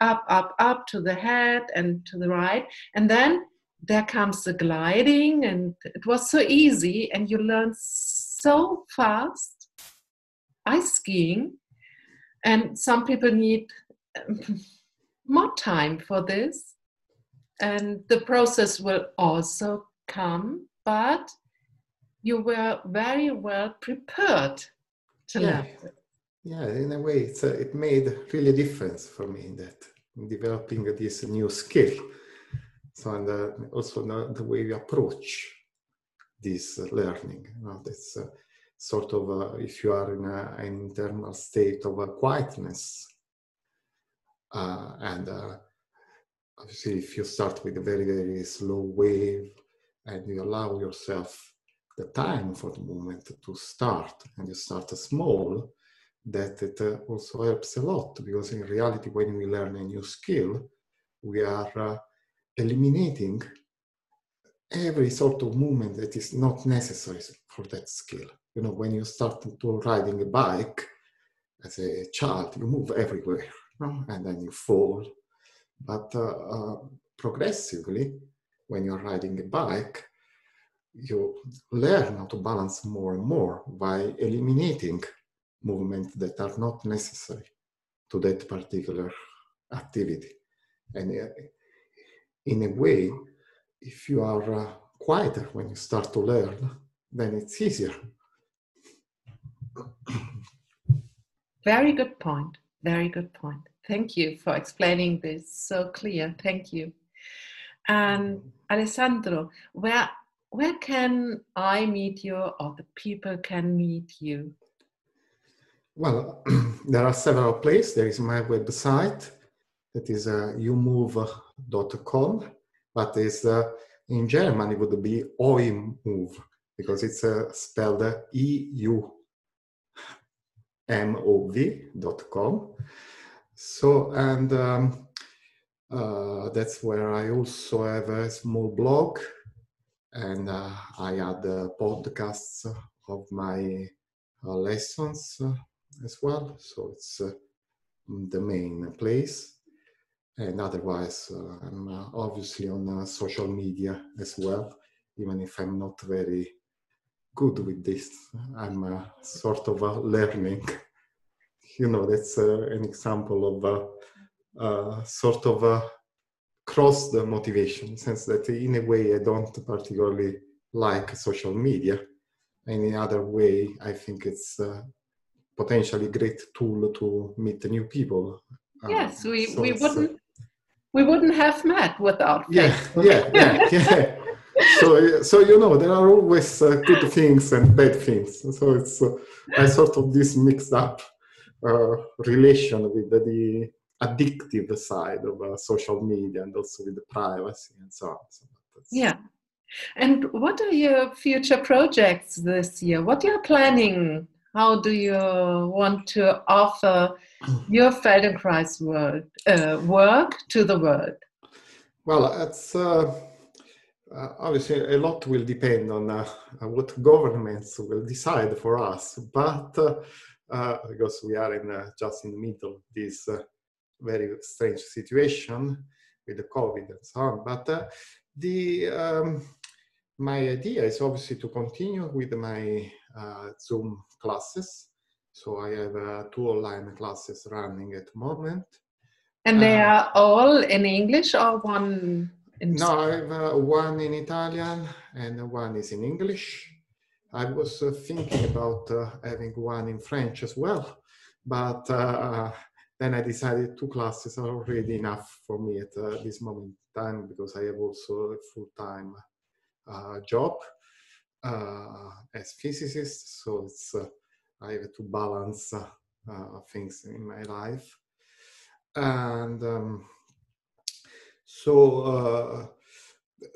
up up up to the head and to the right and then there comes the gliding and it was so easy and you learn so fast ice skiing. And some people need um, more time for this. And the process will also come but you were very well prepared to yeah. learn. Yeah in a way it's it made really a difference for me in that in developing this new skill so and also the, the, way we approach this learning that's uh, sort of uh, if you are in a, an internal state of uh, quietness uh, and uh, obviously if you start with a very very slow wave and you allow yourself the time for the moment to start and you start small that it also helps a lot because in reality when we learn a new skill we are eliminating every sort of movement that is not necessary for that skill you know, when you start to riding a bike as a child, you move everywhere, know? and then you fall. But uh, uh, progressively, when you're riding a bike, you learn how to balance more and more by eliminating movements that are not necessary to that particular activity. And uh, in a way, if you are uh, quieter when you start to learn, then it's easier very good point. Very good point. Thank you for explaining this so clear. Thank you. And Alessandro, where where can I meet you or the people can meet you? Well, there are several places. There is my website that is uh, umove.com, but it's, uh, in German it would be oimove because it's uh, spelled mov.com. So, and um, uh, that's where I also have a small blog and uh, I add uh, podcasts of my uh, lessons uh, as well. So it's uh, the main place. And otherwise, I'm obviously on social media as well, even if I'm not very good with this. I'm uh, sort of uh, learning. You know, that's uh, an example of uh, uh, sort of uh, cross the motivation, since that in a way I don't particularly like social media. In other way, I think it's potentially great tool to meet new people. Yes, we, so we wouldn't we wouldn't have met without yeah, yeah, yeah, yeah so, so you know, there are always uh, good things and bad things. So it's uh, a sort of this mixed up uh, relation with the, the, addictive side of uh, social media and also with the privacy and so on. So yeah. And what are your future projects this year? What are you planning? How do you want to offer your Feldenkrais world, uh, work to the world? Well, it's uh, uh, obviously, a lot will depend on uh, what governments will decide for us, but uh, uh because we are in just in the middle of this very strange situation with the COVID and so on. But the um, my idea is obviously to continue with my Zoom classes. So I have two online classes running at the moment. And they are all in English or one no, I have uh, one in Italian and one is in English. I was uh, thinking about uh, having one in French as well, but uh, then I decided two classes are already enough for me at uh, this moment in time because I have also a full-time uh, job as physicist, so it's I have to balance things in my life, and. Um, so, uh,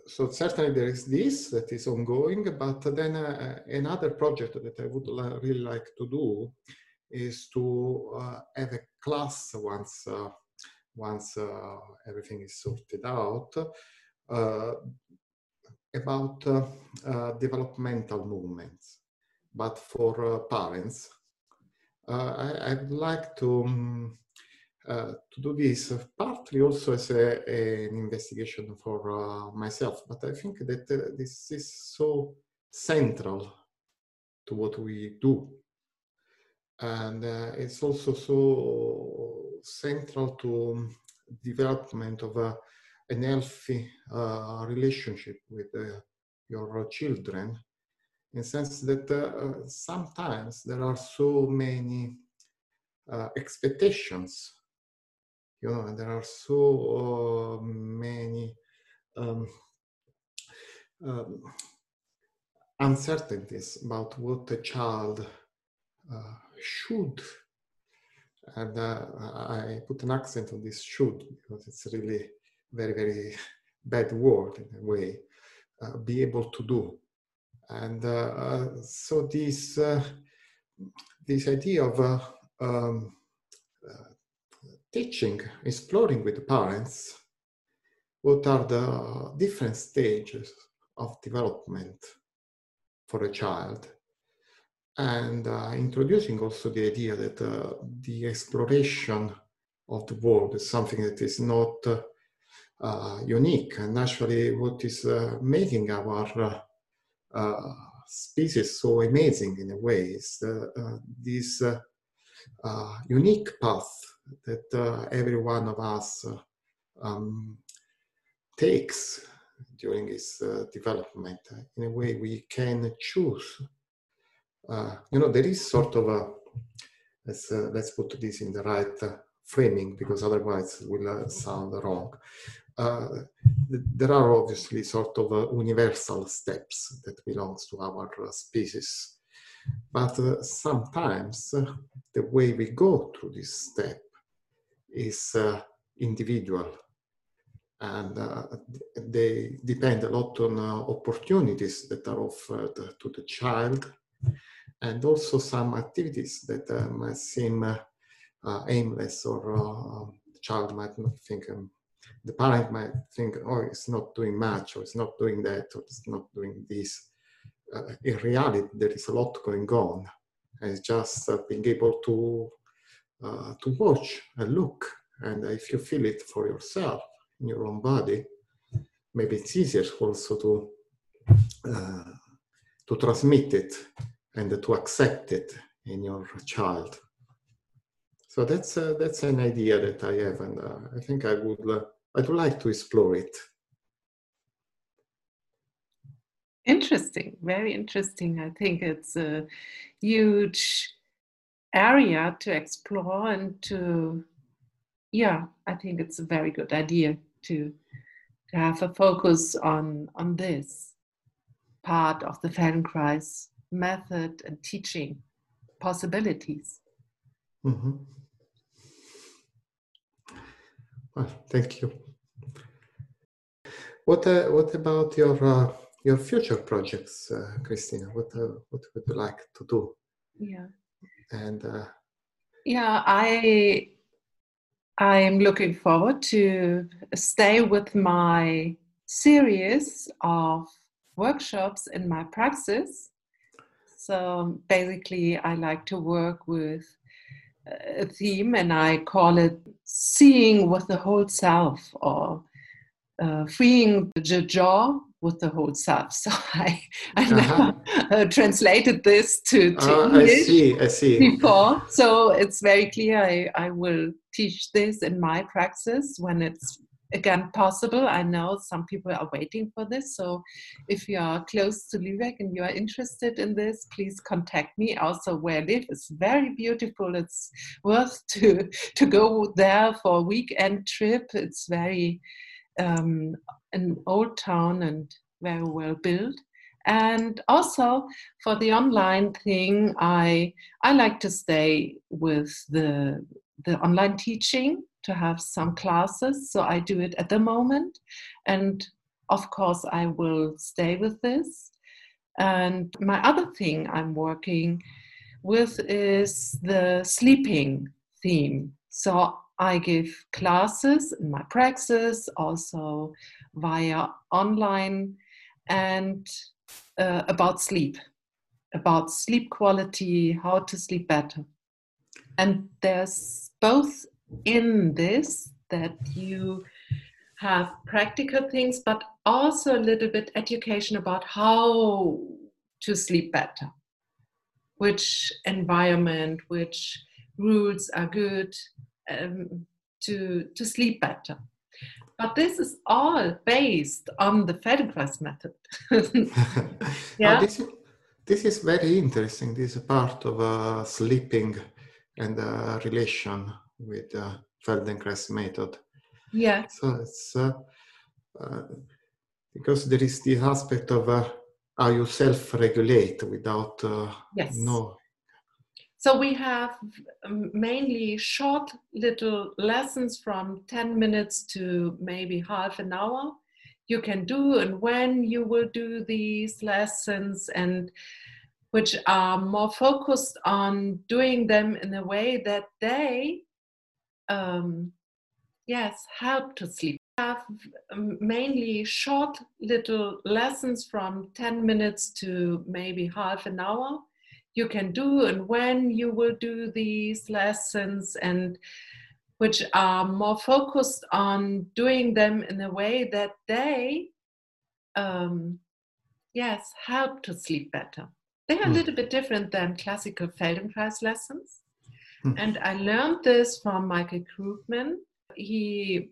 so certainly there is this that is ongoing, but then uh, another project that I would really like to do is to uh, have a class once uh, once uh, everything is sorted out uh, about developmental movements, but for parents. I, would like to um, uh, to do this, partly also as a, an investigation for uh, myself, but I think that uh, this is so central to what we do. And uh, it's also so central to development of an healthy uh, relationship with your children, in the sense that sometimes there are so many expectations you know there are so uh, many um, um, uncertainties about what a child uh, should and uh, i put an accent on this should because it's really very very bad word in a way uh, be able to do. And uh, uh, so this this idea of um, teaching, exploring with the parents what are the different stages of development for a child? And uh, introducing also the idea that uh, the exploration of the world is something that is not uh, unique and actually what is uh, making our uh, uh, species so amazing in a way is this unique path that uh, every one of us uh, um, takes during its uh, development. In a way, we can choose. Uh, you know, there is sort of a let's uh, let's put this in the right uh, framing because otherwise it will sound wrong. There are obviously sort of universal steps that belongs to our species, but sometimes the way we go through this step is uh, individual and uh, they depend a lot on uh, opportunities that are offered to the child and also some activities that uh, might seem uh, uh, aimless or the child might not think um, the parent might think oh it's not doing much or it's not doing that or it's not doing this in reality there is a lot going on and it's just being able to uh, to watch and look. And if you feel it for yourself in your own body, maybe it's easier also to uh, to to transmit it and to accept it in your child. So that's uh, that's an idea that I have, and uh, I think I would uh, I'd like to explore it. Interesting, very interesting. I think it's a huge area to explore and to, yeah, I think it's a very good idea to to have a focus on on this part of the Feldenkrais method and teaching possibilities. Mm-hmm. Well, thank you. What uh, what about your uh, your future projects, uh, Christina? What uh, what would you like to do? Yeah. And uh, yeah, I I am looking forward to stay with my series of workshops in my practice. So basically, I like to work with a theme and I call it seeing with the whole self or uh, freeing the jaw with the whole self. So I, I uh-huh. uh, translated this to, to uh, English I see, I see. before. So it's very clear I, I will teach this in my practice when it's again possible. I know some people are waiting for this. So if you are close to Lübeck and you are interested in this, please contact me. Also, where I live is very beautiful. It's worth to to go there for a weekend trip. It's very um, an old town and very well built. And also for the online thing, I I like to stay with the the online teaching to have some classes. So I do it at the moment. And of course, I will stay with this. And my other thing I'm working with is the sleeping theme. So I give classes in my praxis, also via online, and uh, about sleep, about sleep quality, how to sleep better. And there's both in this that you have practical things, but also a little bit education about how to sleep better, which environment, which rules are good um, to, to sleep better. But this is all based on the Feldenkrais method. yeah. Oh, this, is, this is very interesting. This is part of uh, sleeping and uh, relation with the Feldenkrais method. Yeah. So it's uh, uh, because there is this aspect of uh, how you self-regulate without uh, yes. no. So we have um, mainly short little lessons from 10 minutes to maybe half an hour. You can do and when you will do these lessons and which are more focused on doing them in a way that they um, yes, help to sleep. Have um, mainly short little lessons from 10 minutes to maybe half an hour. You can do and when you will do these lessons and which are more focused on doing them in a way that they um, yes help to sleep better they are a hmm. little bit different than classical feldenkrais lessons Hmm. And I learned this from Michael Krugman. He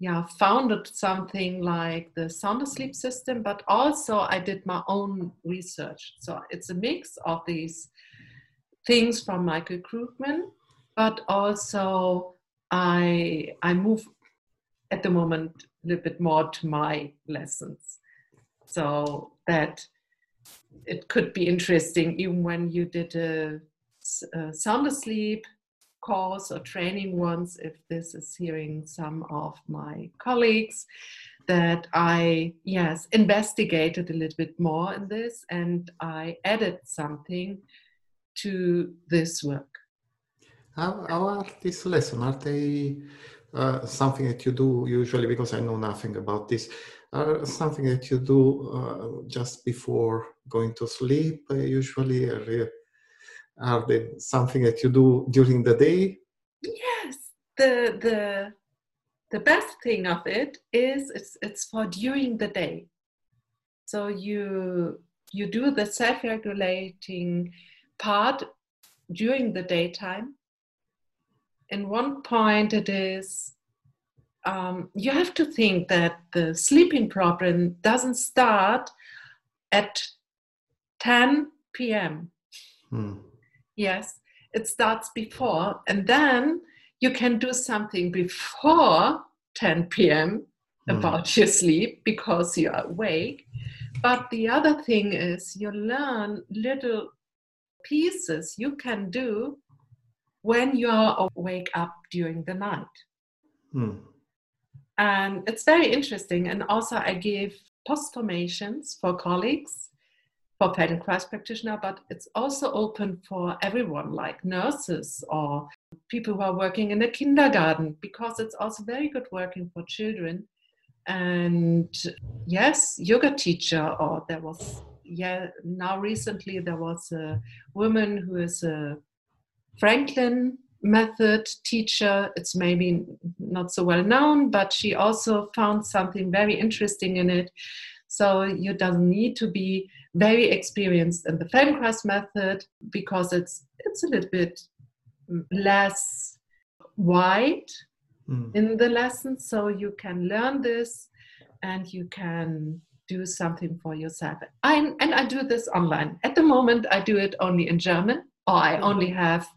yeah, founded something like the sound asleep system, but also I did my own research. So it's a mix of these things from Michael Krugman, but also I I move at the moment a little bit more to my lessons. So that it could be interesting even when you did a uh, sound asleep course or training once if this is hearing some of my colleagues that I, yes, investigated a little bit more in this and I added something to this work. How, how are these lessons? Are they uh, something that you do usually, because I know nothing about this, are something that you do uh, just before going to sleep, uh, usually? Are they something that you do during the day? Yes, the the the best thing of it is it's it's for during the day. So you you do the self regulating part during the daytime. In one point, it is um, you have to think that the sleeping problem doesn't start at 10 p.m. Hmm. Yes, it starts before, and then you can do something before 10 p.m. Hmm. about your sleep because you are awake. But the other thing is, you learn little pieces you can do when you are awake up during the night. Hmm. And it's very interesting. And also, I give post formations for colleagues, for Feldenkrais practitioner, but it's also open for everyone, like nurses or people who are working in the kindergarten, because it's also very good working for children. And yes, yoga teacher, or there was, yeah, now recently there was a woman who is a Franklin method teacher. It's maybe not so well known, but she also found something very interesting in it. So you don't need to be very experienced in the Feldenkrais method because it's it's a little bit less wide mm. in the lesson. So you can learn this and you can do something for yourself. I, and I do this online. At the moment, I do it only in German, or I mm-hmm. only have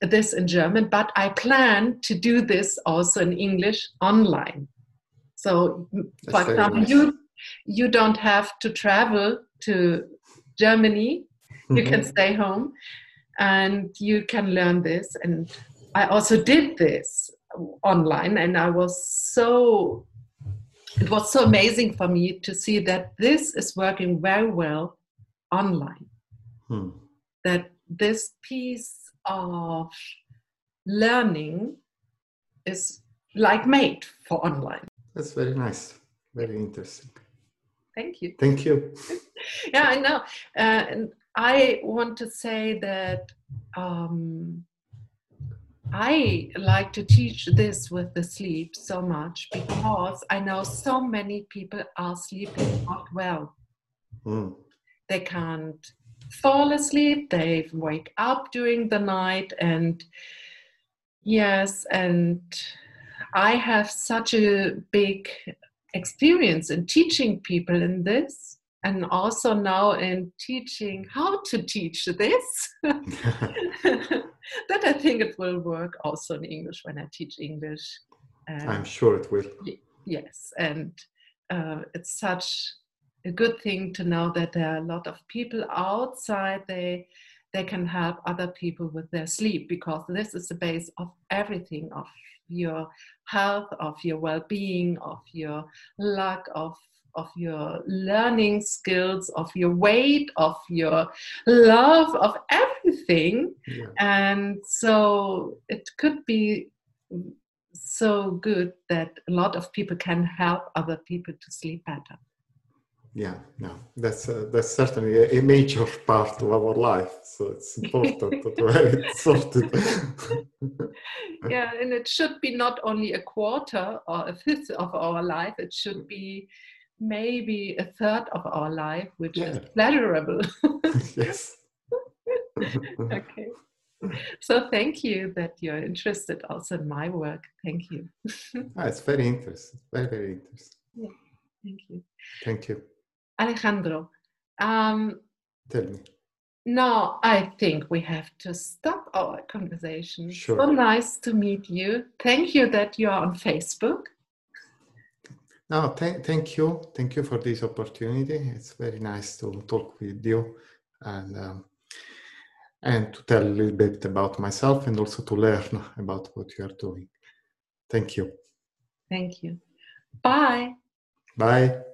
this in German, but I plan to do this also in English online. So, That's for example, nice. you you don't have to travel to Germany. Mm-hmm. You can mm-hmm. stay home, and you can learn this. And I also did this online, and I was so it was so amazing for me to see that this is working very well online. Hmm. That this piece of learning is like made for online. That's very nice. Very interesting. Thank you. Thank you. yeah, I know. Uh, and I want to say that um, I like to teach this with the sleep so much because I know so many people are sleeping not well. Mm. They can't fall asleep, they wake up during the night, and yes, and I have such a big experience in teaching people in this and also now in teaching how to teach this. That i think it will work also in english when i teach english i'm sure it will. yes and uh, it's such a good thing to know that there are a lot of people outside they they can help other people with their sleep because this is the base of everything of your health of your well-being of your luck of of your learning skills, of your weight, of your love, of everything. Yeah. And so it could be so good that a lot of people can help other people to sleep better. Yeah, no, that's uh, that's certainly a, a, major part of our life. So it's important to have it sorted. yeah, and it should be not only a quarter or a fifth of our life. It should be maybe a third of our life, which yeah. is pleasurable. yes. okay. So thank you that you're interested also in my work. Thank you. ah, it's very interesting. Very, very interesting. Yeah. Thank you. Thank you. Alejandro. Um, Tell me. Now I think we have to stop our conversation. Sure. So nice to meet you. Thank you that you are on Facebook. No, th- thank you. Thank you for this opportunity. It's very nice to talk with you and um, and to tell a little bit about myself and also to learn about what you are doing. Thank you. Thank you. Bye. Bye.